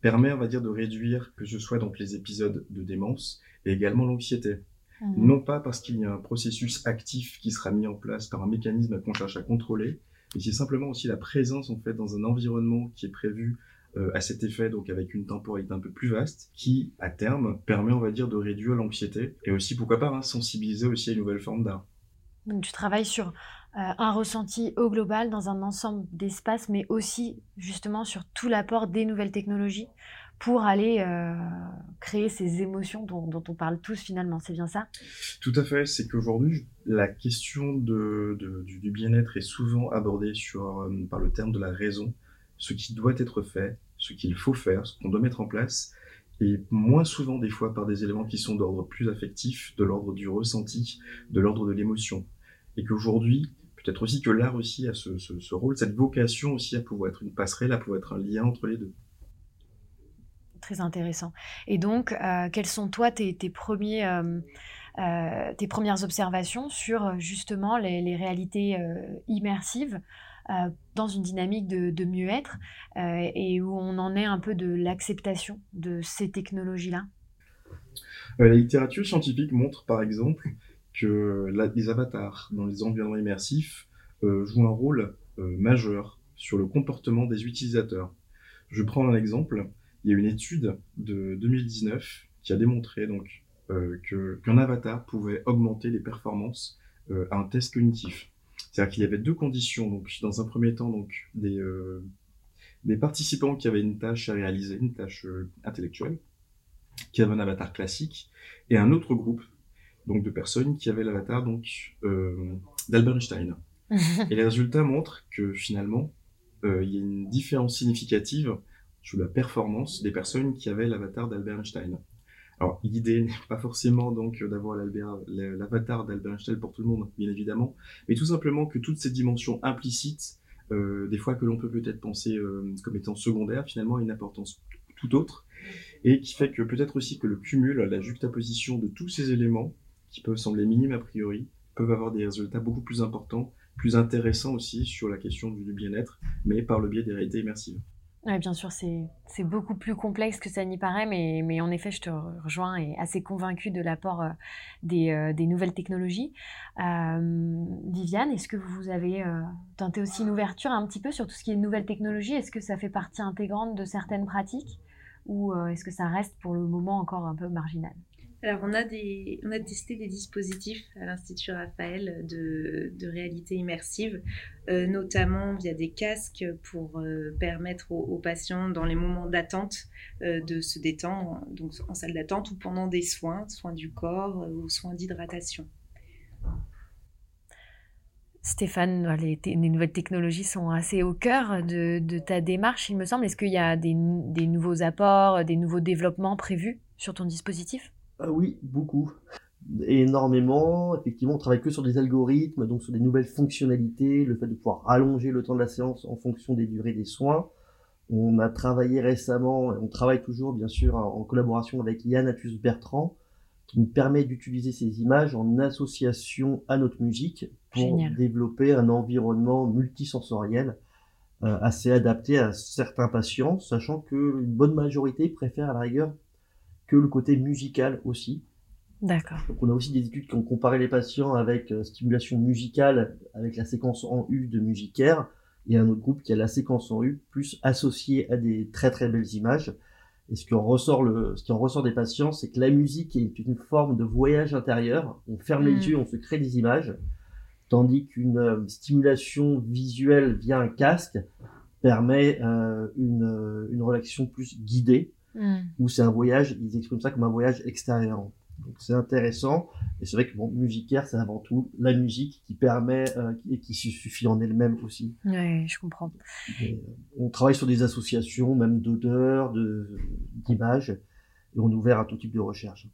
Speaker 2: permet, on va dire, de réduire que ce soit donc les épisodes de démence et également l'anxiété. Mhm. Non pas parce qu'il y a un processus actif qui sera mis en place par un mécanisme qu'on cherche à contrôler, mais c'est simplement aussi la présence en fait dans un environnement qui est prévu euh, à cet effet, donc avec une temporalité un peu plus vaste, qui à terme permet, on va dire, de réduire l'anxiété et aussi, pourquoi pas, hein, sensibiliser aussi à une nouvelle forme d'art.
Speaker 1: Donc tu travailles sur euh, un ressenti au global dans un ensemble d'espaces, mais aussi justement sur tout l'apport des nouvelles technologies pour aller euh, créer ces émotions dont, on parle tous finalement. C'est bien ça?
Speaker 2: Tout à fait. C'est qu'aujourd'hui, la question de, du, bien-être est souvent abordée sur, par le terme de la raison ce qui doit être fait, ce qu'il faut faire, ce qu'on doit mettre en place, et moins souvent des fois par des éléments qui sont d'ordre plus affectif, de l'ordre du ressenti, de l'ordre de l'émotion. Et qu'aujourd'hui, peut-être aussi que l'art aussi a ce, rôle, cette vocation aussi à pouvoir être une passerelle, à pouvoir être un lien entre les deux.
Speaker 1: Très intéressant. Et donc, euh, quelles sont toi tes, premiers... Euh, euh, tes premières observations sur justement les, les réalités immersives euh, dans une dynamique de, mieux-être euh, et où on en est un peu de l'acceptation de ces technologies-là
Speaker 2: euh, La littérature scientifique montre par exemple que les avatars dans les environnements immersifs jouent un rôle majeur sur le comportement des utilisateurs. Je prends un exemple. Il y a une étude de 2019 qui a démontré donc qu'un avatar pouvait augmenter les performances à un test cognitif. C'est-à-dire qu'il y avait deux conditions. Donc, dans un premier temps, donc, des, euh, des participants qui avaient une tâche à réaliser, une tâche euh, intellectuelle, qui avaient un avatar classique, et un autre groupe donc, de personnes qui avaient l'avatar donc euh, d'Albert Einstein. (laughs) et les résultats montrent que finalement, il y a une différence significative sur la performance des personnes qui avaient l'avatar d'Albert Einstein. Alors, l'idée n'est pas forcément donc d'avoir l'avatar d'Albert Einstein pour tout le monde, bien évidemment, mais tout simplement que toutes ces dimensions implicites, euh, des fois que l'on peut peut-être penser euh, comme étant secondaires, finalement, une importance tout autre, et qui fait que peut-être aussi que le cumul, la juxtaposition de tous ces éléments, qui peuvent sembler minimes a priori, peuvent avoir des résultats beaucoup plus importants, plus intéressants aussi sur la question du bien-être, mais par le biais des réalités immersives.
Speaker 1: Oui, bien sûr, c'est beaucoup plus complexe que ça n'y paraît, mais, mais, en effet, je te rejoins et assez convaincue de l'apport euh, des, euh, des, nouvelles technologies. Euh, Viviane, est-ce que vous avez tenté aussi une ouverture un petit peu sur tout ce qui est nouvelles technologies? Est-ce que ça fait partie intégrante de certaines pratiques? Ou est-ce que ça reste pour le moment encore un peu marginal?
Speaker 4: Alors, on a, testé des dispositifs à l'Institut Raphaël de, réalité immersive, euh, notamment via des casques pour euh, permettre aux, patients, dans les moments d'attente, euh, de se détendre, donc en salle d'attente ou pendant des soins, soins du corps ou soins d'hydratation.
Speaker 1: Stéphane, les, les, nouvelles technologies sont assez au cœur de, ta démarche, il me semble. Est-ce qu'il y a des nouveaux apports, des nouveaux développements prévus sur ton dispositif?
Speaker 3: Ah oui, beaucoup. Énormément. Effectivement, on travaille que sur des algorithmes, donc sur des nouvelles fonctionnalités, le fait de pouvoir rallonger le temps de la séance en fonction des durées des soins. On a travaillé récemment, on travaille toujours bien sûr en collaboration avec Yann Atus Bertrand, qui nous permet d'utiliser ces images en association à notre musique pour développer un environnement multisensoriel euh, assez adapté à certains patients, sachant que une bonne majorité préfère à la rigueur que le côté musical aussi.
Speaker 1: D'accord.
Speaker 3: Donc on a aussi des études qui ont comparé les patients avec euh, stimulation musicale avec la séquence en U de Musicaire et un autre groupe qui a la séquence en U plus associée à des très très belles images. Et ce qui en ressort, le, ce qui en ressort des patients, c'est que la musique est une forme de voyage intérieur. On ferme les hmm. yeux, on se crée des images, tandis qu'une euh, stimulation visuelle via un casque permet euh, une, une relaxation plus guidée Hmm. ou c'est un voyage, ils expriment ça comme un voyage extérieur. Donc c'est intéressant, et c'est vrai que bon, musicaire, c'est avant tout la musique qui permet euh, et qui suffit en elle-même aussi.
Speaker 1: Oui, je comprends.
Speaker 3: Euh, on travaille sur des associations, même d'odeurs, d'images, et on est ouvert à tout type de recherche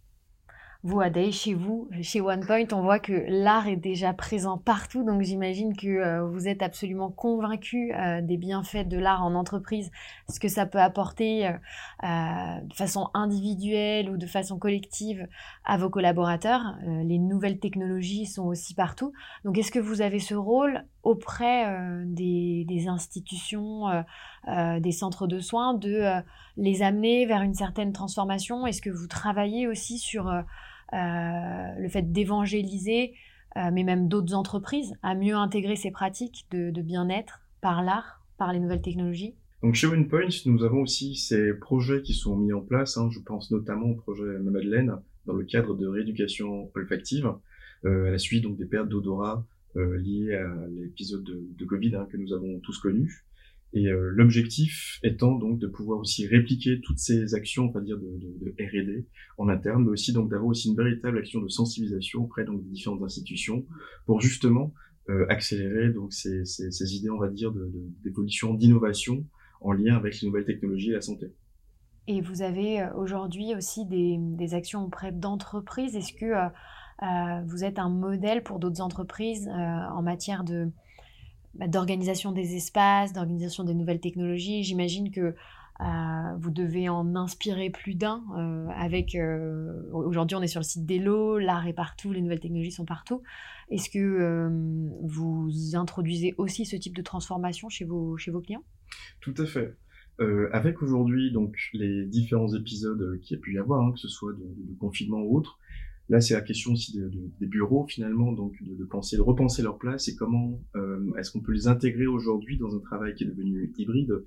Speaker 1: vous, Adèle, chez vous, chez OnePoint, on voit que l'art est déjà présent partout. Donc, j'imagine que euh, vous êtes absolument convaincu euh, des bienfaits de l'art en entreprise, ce que ça peut apporter euh, de façon individuelle ou de façon collective à vos collaborateurs. les nouvelles technologies sont aussi partout. Donc, est-ce que vous avez ce rôle auprès des, des, institutions, des centres de soins, de les amener vers une certaine transformation? Est-ce que vous travaillez aussi sur le fait d'évangéliser, euh, mais même d'autres entreprises, à mieux intégrer ces pratiques de, bien-être par l'art, par les nouvelles technologies
Speaker 2: donc chez OnePoint, nous avons aussi ces projets qui sont mis en place. Hein. je pense notamment au projet Madeleine dans le cadre de rééducation olfactive, euh, à la suite donc des pertes d'odorat liées à l'épisode de, Covid hein, que nous avons tous connu. Et euh, l'objectif étant donc de pouvoir aussi répliquer toutes ces actions, on va dire, de, de, de R&D en interne, mais aussi d'avoir aussi une véritable action de sensibilisation auprès donc des différentes institutions pour justement euh, accélérer donc ces, idées, on va dire, d'évolution, d'innovation en lien avec les nouvelles technologies et la santé.
Speaker 1: Et vous avez euh, aujourd'hui aussi des, actions auprès d'entreprises. Est-ce que vous êtes un modèle pour d'autres entreprises en matière de bah, d'organisation des espaces, d'organisation des nouvelles technologies. J'imagine que euh, vous devez en inspirer plus d'un. Euh, euh, aujourd'hui, on est sur le site d'Elo, l'art est partout, les nouvelles technologies sont partout. Est-ce que vous introduisez aussi ce type de transformation chez vos chez vos clients?
Speaker 2: Tout à fait. avec aujourd'hui donc les différents épisodes qu'il y a pu y avoir, hein, que ce soit de, de confinement ou autre, Là, c'est la question aussi de, de, des bureaux finalement, donc de, penser, de repenser leur place et comment euh, est-ce qu'on peut les intégrer aujourd'hui dans un travail qui est devenu hybride?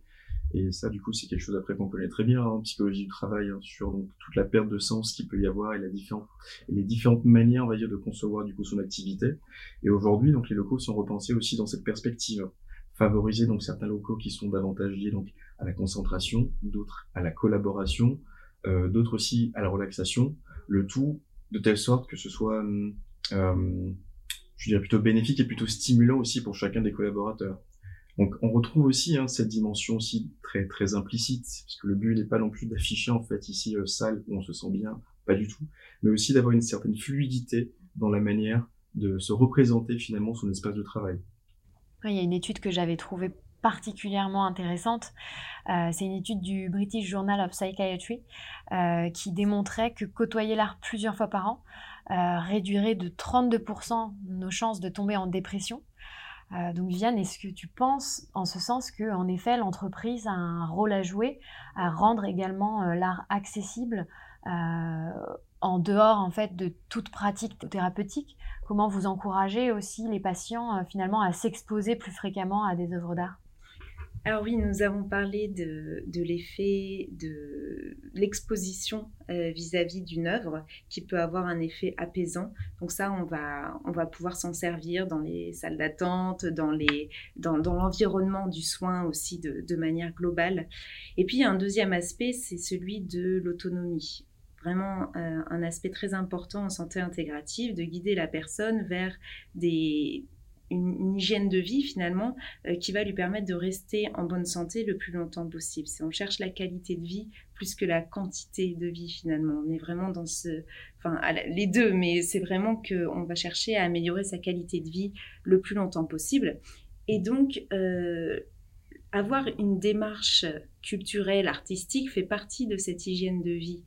Speaker 2: Et ça, du coup, c'est quelque chose après qu'on connaît très bien en psychologie du travail hein, sur donc toute la perte de sens qu'il peut y avoir et la différente les différentes manières, on va dire, de concevoir du coup son activité. Et aujourd'hui, donc les locaux sont repensés aussi dans cette perspective, favoriser donc certains locaux qui sont davantage liés donc à la concentration, d'autres à la collaboration, euh, d'autres aussi à la relaxation. Le tout de telle sorte que ce soit, euh, je dirais plutôt bénéfique et plutôt stimulant aussi pour chacun des collaborateurs. Donc on retrouve aussi hein, cette dimension aussi très très implicite, parce que le but n'est pas non plus d'afficher en fait ici euh, salle où on se sent bien, pas du tout, mais aussi d'avoir une certaine fluidité dans la manière de se représenter finalement son espace de travail.
Speaker 1: Il y a une étude que j'avais trouvée particulièrement intéressante. Euh, c'est une étude du British Journal of Psychiatry euh, qui démontrait que côtoyer l'art plusieurs fois par an euh, réduirait de 32% nos chances de tomber en dépression. Donc Viviane, est-ce que tu penses en ce sens que en effet l'entreprise a un rôle à jouer à rendre également l'art accessible en dehors en fait de toute pratique thérapeutique? Comment vous encouragez aussi les patients finalement à s'exposer plus fréquemment à des œuvres d'art?
Speaker 4: Alors oui, nous avons parlé de, l'effet de l'exposition euh, vis-à-vis d'une œuvre qui peut avoir un effet apaisant. Donc ça, on va, pouvoir s'en servir dans les salles d'attente, dans, l'environnement du soin aussi de, de manière globale. Et puis un deuxième aspect, c'est celui de l'autonomie vraiment euh, un aspect très important en santé intégrative, de guider la personne vers des, une, hygiène de vie finalement euh, qui va lui permettre de rester en bonne santé le plus longtemps possible. Si on cherche la qualité de vie plus que la quantité de vie finalement, on est vraiment dans ce, enfin les deux, mais c'est vraiment qu'on va chercher à améliorer sa qualité de vie le plus longtemps possible. Et donc euh, avoir une démarche culturelle, artistique fait partie de cette hygiène de vie.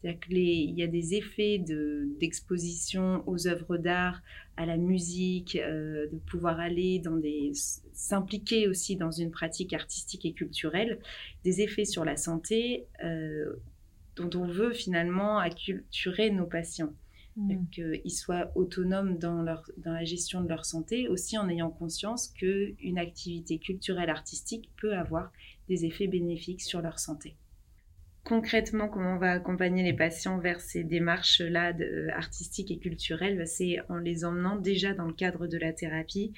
Speaker 4: C'est-à-dire qu'il y a des effets d'exposition aux œuvres d'art, à la musique, euh, de pouvoir aller dans des s'impliquer aussi dans une pratique artistique et culturelle, des effets sur la santé euh, dont on veut finalement acculturer nos patients. Mmh. qu'ils soient autonomes dans, leur, dans la gestion de leur santé, aussi en ayant conscience qu'une activité culturelle artistique peut avoir des effets bénéfiques sur leur santé concrètement, comment on va accompagner les patients vers ces démarches-là euh, artistiques et culturelles bah, C'est en les emmenant déjà dans le cadre de la thérapie,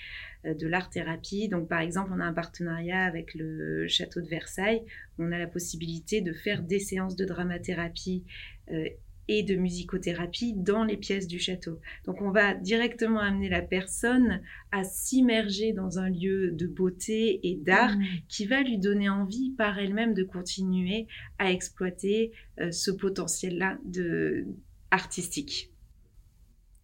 Speaker 4: euh, de l'art-thérapie. Donc, par exemple, on a un partenariat avec le château de Versailles. On a la possibilité de faire des séances de dramathérapie euh, et de musicothérapie dans les pièces du château. Donc on va directement amener la personne à s'immerger dans un lieu de beauté et d'art mmh. qui va lui donner envie par elle-même de continuer à exploiter euh, ce potentiel-là de artistique.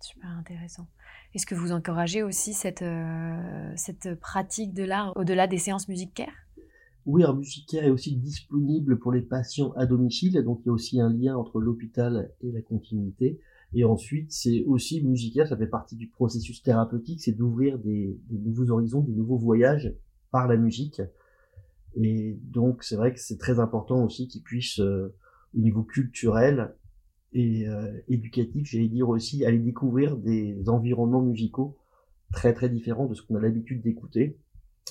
Speaker 1: Super intéressant. Est-ce que vous encouragez aussi cette, euh, cette pratique de l'art au-delà des séances musicales?
Speaker 3: Oui, un musicaire est aussi disponible pour les patients à domicile, donc il y a aussi un lien entre l'hôpital et la continuité. Et ensuite, c'est aussi musicaire, ça fait partie du processus thérapeutique, c'est d'ouvrir des, nouveaux horizons, des nouveaux voyages par la musique. Et donc, c'est vrai que c'est très important aussi qu'ils puissent, euh, au niveau culturel et euh, éducatif, j'allais dire aussi, aller découvrir des environnements musicaux très très différents de ce qu'on a l'habitude d'écouter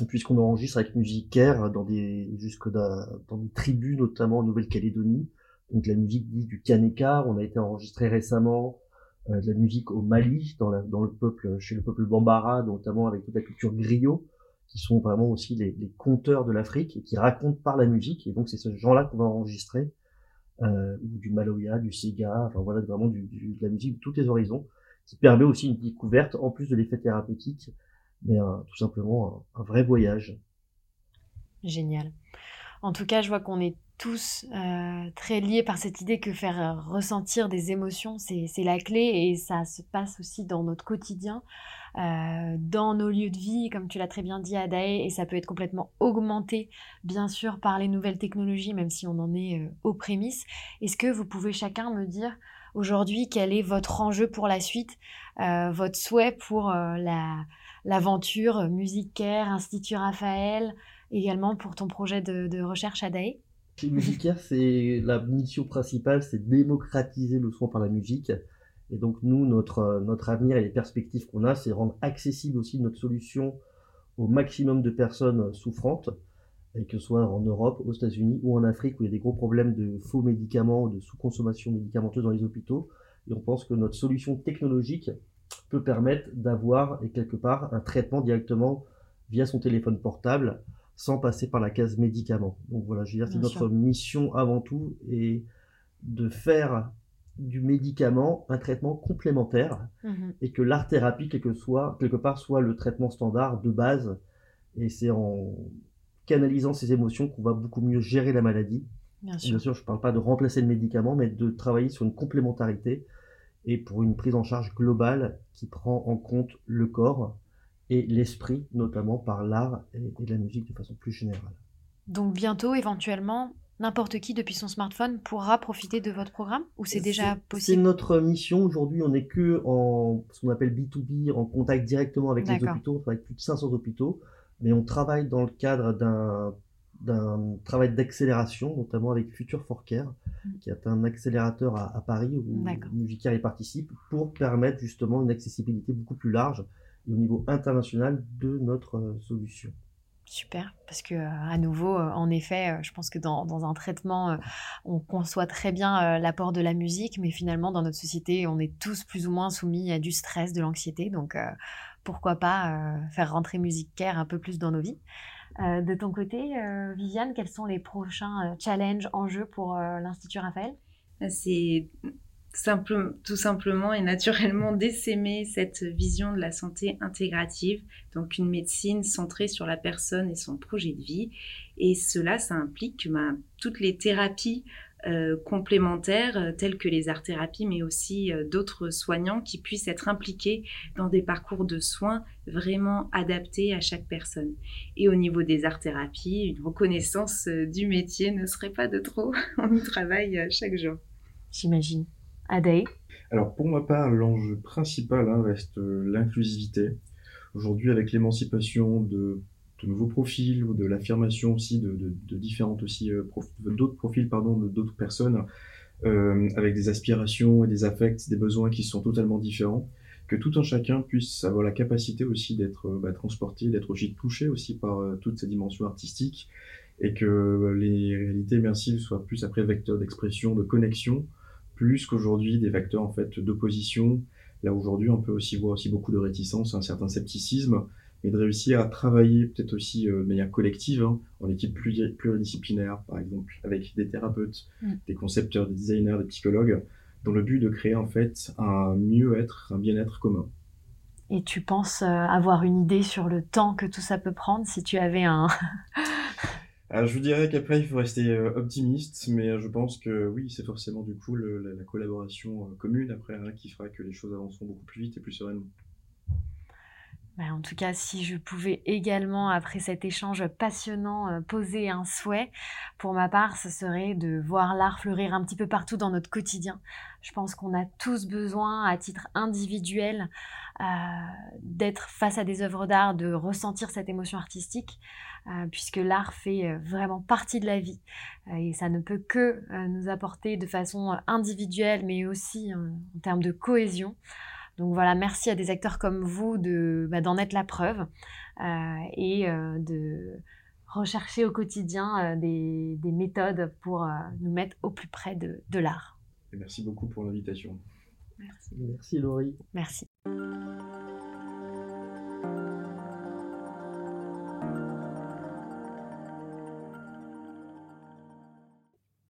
Speaker 3: puisqu'on enregistre avec Musicaire dans des jusque dans des tribus notamment en Nouvelle-Calédonie. Donc la musique dit du Kaneka on a été enregistré récemment euh, de la musique au Mali dans, la, dans le peuple chez le peuple Bambara notamment avec toute la culture griot qui sont vraiment aussi les, les conteurs de l'Afrique et qui racontent par la musique. Et donc c'est ce genre-là qu'on va enregistrer euh, du Maloya du Sega enfin voilà vraiment du, du, de la musique de tous les horizons qui permet aussi une découverte en plus de l'effet thérapeutique mais tout simplement un, vrai voyage.
Speaker 1: Génial. En tout cas, je vois qu'on est tous euh, très liés par cette idée que faire euh, ressentir des émotions, c'est la clé et ça se passe aussi dans notre quotidien, euh, dans nos lieux de vie, comme tu l'as très bien dit, Adae, et ça peut être complètement augmenté, bien sûr, par les nouvelles technologies, même si on en est aux prémices. Est-ce que vous pouvez chacun me dire aujourd'hui quel est votre enjeu pour la suite, votre souhait pour la l'aventure Musicaire, Institut Raphaël, également pour ton projet de, recherche à DAE
Speaker 3: Musicaire, c'est la mission principale, c'est démocratiser le soin par la musique. Et donc nous, notre, notre avenir et les perspectives qu'on a, c'est rendre accessible aussi notre solution au maximum de personnes souffrantes, que ce soit en Europe, aux États-Unis ou en Afrique où il y a des gros problèmes de faux médicaments, de sous-consommation médicamenteuse dans les hôpitaux. Et on pense que notre solution technologique peut permettre d'avoir et quelque part un traitement directement via son téléphone portable sans passer par la case médicaments. Donc voilà, je veux dire, c'est notre mission avant tout et de faire du médicament un traitement complémentaire mhm. et que l'art thérapie quelque, soit, quelque part soit le traitement standard de base et c'est en canalisant ces émotions qu'on va beaucoup mieux gérer la maladie. Bien sûr, Bien sûr je ne parle pas de remplacer le médicament, mais de travailler sur une complémentarité et pour une prise en charge globale qui prend en compte le corps et l'esprit, notamment par l'art et, la musique de façon plus générale.
Speaker 1: Donc bientôt, éventuellement, n'importe qui depuis son smartphone pourra profiter de votre programme ou c'est déjà
Speaker 3: C'est
Speaker 1: possible?
Speaker 3: notre mission. Aujourd'hui, on n'est que en ce qu'on appelle B2B, en contact directement avec les hôpitaux. On travaille avec plus de 500 hôpitaux, mais on travaille dans le cadre d'un d'un travail d'accélération, notamment avec Future for Care,
Speaker 1: Mm.
Speaker 3: qui est un accélérateur à, à Paris où. Musicare y participe, pour permettre justement une accessibilité beaucoup plus large et au niveau international de notre euh, solution.
Speaker 1: Super, parce que euh, à nouveau, euh, en effet, je pense que dans, dans un traitement, on conçoit très bien l'apport de la musique, mais finalement, dans notre société, on est tous plus ou moins soumis à du stress, de l'anxiété, donc euh, pourquoi pas euh, faire rentrer Music Care un peu plus dans nos vies. Euh, de ton côté, euh, Viviane, quels sont les prochains euh, challenges, enjeux pour euh, l'Institut Raphaël?
Speaker 4: C'est tout simplement et naturellement d'essaimer cette vision de la santé intégrative, donc une médecine centrée sur la personne et son projet de vie. Et cela, ça implique que ben, toutes les thérapies euh, complémentaires, euh, telles que les art-thérapies, mais aussi euh, d'autres soignants qui puissent être impliqués dans des parcours de soins vraiment adaptés à chaque personne. Et au niveau des art-thérapies, une reconnaissance euh, du métier ne serait pas de trop. (laughs) On y travaille euh, chaque jour.
Speaker 1: J'imagine. Adae
Speaker 2: Alors pour ma part, l'enjeu principal hein, reste euh, l'inclusivité. Aujourd'hui, avec l'émancipation de, de nouveaux profils ou de l'affirmation aussi de, de- de différentes aussi euh, d'autres profils pardon de d'autres personnes euh, avec des aspirations et des affects, des besoins qui sont totalement différents, que tout un chacun puisse avoir la capacité aussi d'être euh, bah, transporté, d'être aussi touché aussi par euh, toutes ces dimensions artistiques et que les réalités immersives soient plus après vecteurs d'expression, de connexion, plus qu'aujourd'hui des vecteurs en fait d'opposition. Là aujourd'hui, on peut aussi voir aussi beaucoup de réticence, un certain scepticisme, mais de réussir à travailler peut-être aussi euh, de manière collective, hein, en équipe pluri- pluridisciplinaire, par exemple, avec des thérapeutes,
Speaker 1: Mm.
Speaker 2: des concepteurs, des designers, des psychologues, dans le but de créer en fait un mieux-être, un bien-être commun.
Speaker 1: Et tu penses euh, avoir une idée sur le temps que tout ça peut prendre si tu avais un... (laughs)
Speaker 2: Alors, je vous dirais qu'après, il faut rester euh, optimiste, mais je pense que oui, c'est forcément du coup le- la, la collaboration euh, commune après hein, qui fera que les choses avanceront beaucoup plus vite et plus sereinement.
Speaker 1: Bah, en tout cas, si je pouvais également, après cet échange passionnant, euh, poser un souhait, pour ma part, ce serait de voir l'art fleurir un petit peu partout dans notre quotidien. Je pense qu'on a tous besoin, à titre individuel, euh, d'être face à des œuvres d'art, de ressentir cette émotion artistique, euh, puisque l'art fait vraiment partie de la vie. Et ça ne peut que nous apporter de façon individuelle, mais aussi en termes de cohésion. Donc voilà, merci à des acteurs comme vous de, bah, d'en être la preuve euh, et euh, de rechercher au quotidien euh, des, des méthodes pour euh, nous mettre au plus près de, de l'art.
Speaker 2: Et merci beaucoup pour l'invitation.
Speaker 4: Merci.
Speaker 3: Merci Laurie.
Speaker 1: Merci.